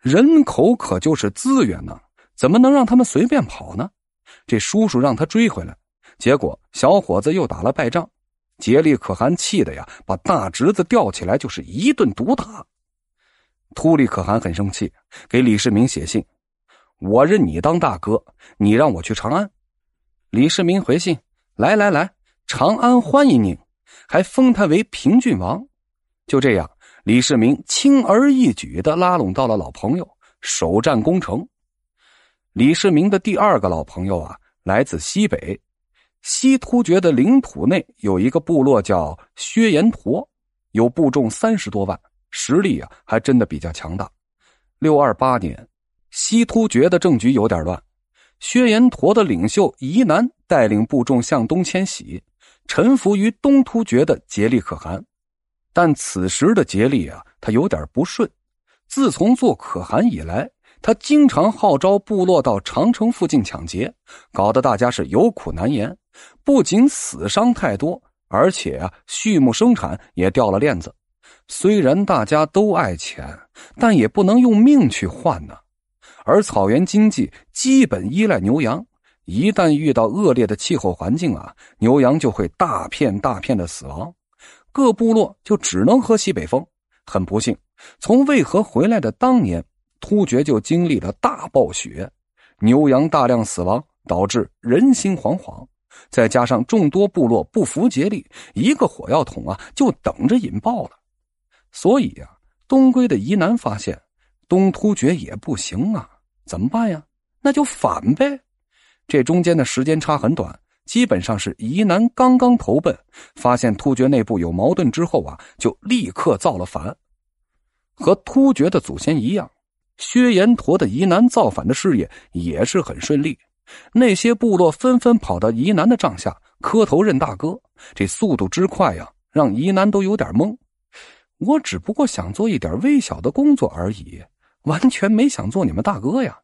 人口可就是资源呢，怎么能让他们随便跑呢？这叔叔让他追回来，结果小伙子又打了败仗。杰利可汗气的呀，把大侄子吊起来就是一顿毒打。秃利可汗很生气，给李世民写信：“我认你当大哥，你让我去长安。”李世民回信：“来来来，长安欢迎您，还封他为平郡王。”就这样，李世民轻而易举的拉拢到了老朋友，首战攻城。李世民的第二个老朋友啊，来自西北。西突厥的领土内有一个部落叫薛延陀，有部众三十多万，实力啊还真的比较强大。六二八年，西突厥的政局有点乱，薛延陀的领袖夷南带领部众向东迁徙，臣服于东突厥的杰利可汗。但此时的杰利啊，他有点不顺。自从做可汗以来，他经常号召部落到长城附近抢劫，搞得大家是有苦难言。不仅死伤太多，而且啊，畜牧生产也掉了链子。虽然大家都爱钱，但也不能用命去换呢。而草原经济基本依赖牛羊，一旦遇到恶劣的气候环境啊，牛羊就会大片大片的死亡，各部落就只能喝西北风。很不幸，从渭河回来的当年，突厥就经历了大暴雪，牛羊大量死亡，导致人心惶惶。再加上众多部落不服竭力，一个火药桶啊，就等着引爆了。所以呀，东归的夷南发现东突厥也不行啊，怎么办呀？那就反呗。这中间的时间差很短，基本上是疑南刚刚投奔，发现突厥内部有矛盾之后啊，就立刻造了反。和突厥的祖先一样，薛延陀的疑南造反的事业也是很顺利。那些部落纷纷跑到疑南的帐下磕头认大哥，这速度之快呀，让疑南都有点懵。我只不过想做一点微小的工作而已，完全没想做你们大哥呀。